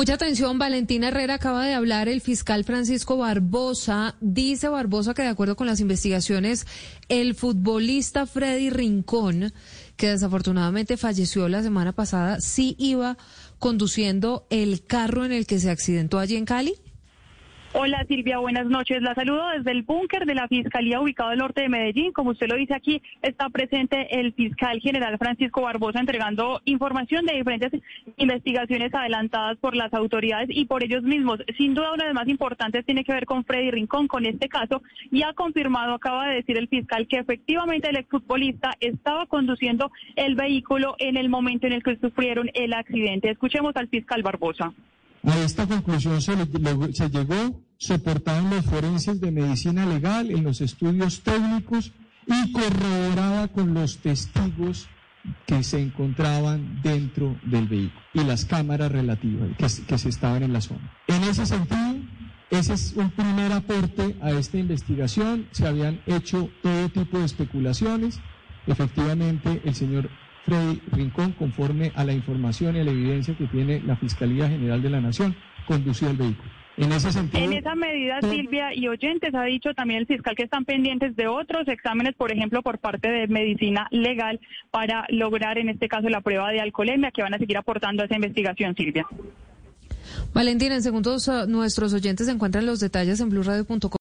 Mucha atención, Valentina Herrera acaba de hablar, el fiscal Francisco Barbosa, dice Barbosa que de acuerdo con las investigaciones, el futbolista Freddy Rincón, que desafortunadamente falleció la semana pasada, sí iba conduciendo el carro en el que se accidentó allí en Cali. Hola Silvia, buenas noches. La saludo desde el búnker de la Fiscalía ubicado al norte de Medellín. Como usted lo dice aquí, está presente el fiscal general Francisco Barbosa entregando información de diferentes investigaciones adelantadas por las autoridades y por ellos mismos. Sin duda, una de las más importantes tiene que ver con Freddy Rincón, con este caso, y ha confirmado, acaba de decir el fiscal, que efectivamente el exfutbolista estaba conduciendo el vehículo en el momento en el que sufrieron el accidente. Escuchemos al fiscal Barbosa. A esta conclusión se, llegó soportada en los forenses de medicina legal, en los estudios técnicos y corroborada con los testigos que se encontraban dentro del vehículo y las cámaras relativas que, que se estaban en la zona. En ese sentido, ese es un primer aporte a esta investigación. Se habían hecho todo tipo de especulaciones. Efectivamente, el señor Freddy Rincón, conforme a la información y a la evidencia que tiene la Fiscalía General de la Nación, condució el vehículo. En ese sentido. En esa medida, Silvia y oyentes, ha dicho también el fiscal que están pendientes de otros exámenes, por ejemplo, por parte de medicina legal, para lograr en este caso la prueba de alcoholemia que van a seguir aportando a esa investigación, Silvia. Valentina, en segundos nuestros oyentes encuentran los detalles en blueradio.com.